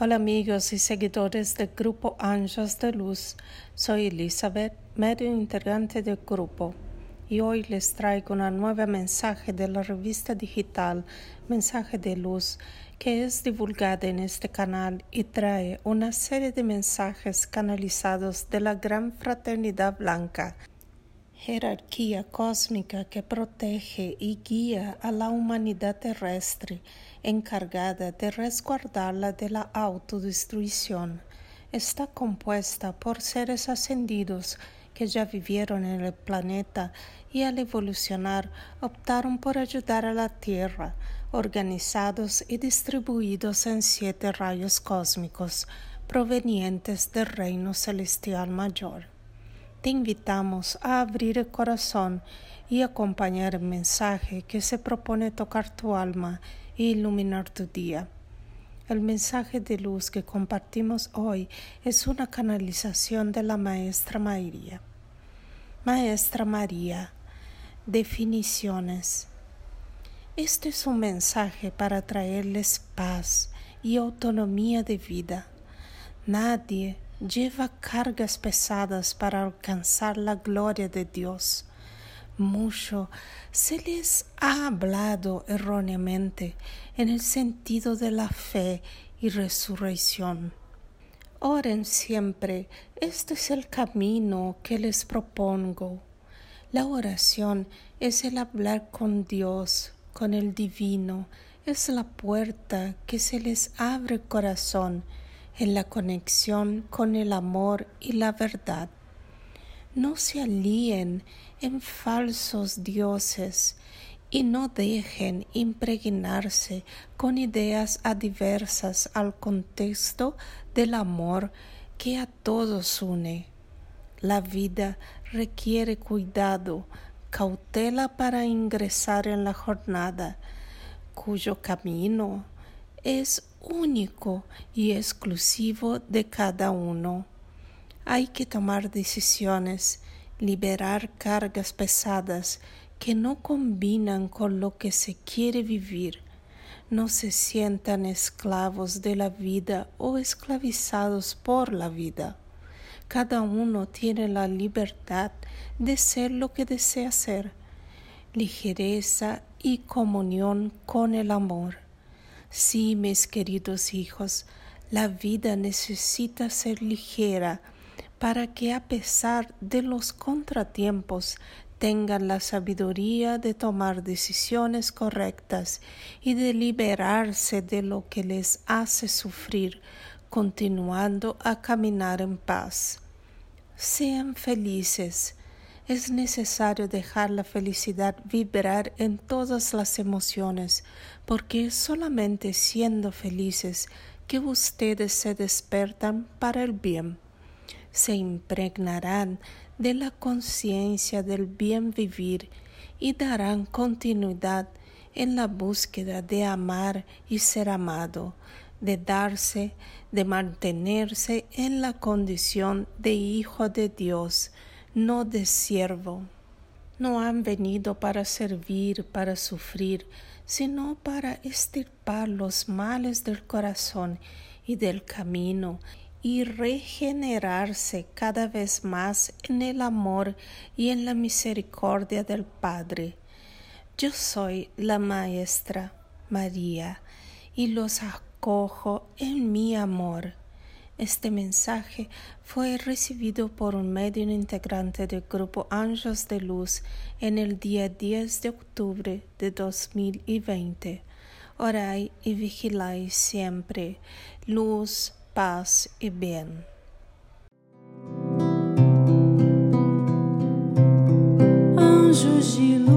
Hola amigos. Y seguidores del grupo Ángeles de Luz. Soy Elizabeth, medio integrante del grupo, y hoy les traigo una nueva mensaje de la revista digital Mensaje de Luz, que es divulgada en este canal y trae una serie de mensajes canalizados de la Gran Fraternidad Blanca jerarquía cósmica que protege y guía a la humanidad terrestre, encargada de resguardarla de la autodestrucción. Está compuesta por seres ascendidos que ya vivieron en el planeta y al evolucionar optaron por ayudar a la Tierra, organizados y distribuidos en siete rayos cósmicos provenientes del reino celestial mayor te invitamos a abrir el corazón y acompañar el mensaje que se propone tocar tu alma e iluminar tu día. El mensaje de luz que compartimos hoy es una canalización de la Maestra María. Maestra María, definiciones. Este es un mensaje para traerles paz y autonomía de vida. Nadie lleva cargas pesadas para alcanzar la gloria de Dios. Mucho se les ha hablado erróneamente en el sentido de la fe y resurrección. Oren siempre, este es el camino que les propongo. La oración es el hablar con Dios, con el divino, es la puerta que se les abre el corazón en la conexión con el amor y la verdad. No se alíen en falsos dioses y no dejen impregnarse con ideas adversas al contexto del amor que a todos une. La vida requiere cuidado, cautela para ingresar en la jornada, cuyo camino es único y exclusivo de cada uno. Hay que tomar decisiones, liberar cargas pesadas que no combinan con lo que se quiere vivir. No se sientan esclavos de la vida o esclavizados por la vida. Cada uno tiene la libertad de ser lo que desea ser. Ligereza y comunión con el amor Sí, mis queridos hijos, la vida necesita ser ligera para que a pesar de los contratiempos tengan la sabiduría de tomar decisiones correctas y de liberarse de lo que les hace sufrir, continuando a caminar en paz. Sean felices, es necesario dejar la felicidad vibrar en todas las emociones, porque es solamente siendo felices que ustedes se despertan para el bien. Se impregnarán de la conciencia del bien vivir y darán continuidad en la búsqueda de amar y ser amado, de darse, de mantenerse en la condición de hijo de Dios, no de siervo. No han venido para servir, para sufrir, sino para estirpar los males del corazón y del camino y regenerarse cada vez más en el amor y en la misericordia del Padre. Yo soy la Maestra María y los acojo en mi amor. Este mensaje fue recibido por un medio integrante del grupo Ángeles de Luz en el día 10 de octubre de 2020. Orai y vigilai siempre. Luz, paz y bien. Anjos de luz.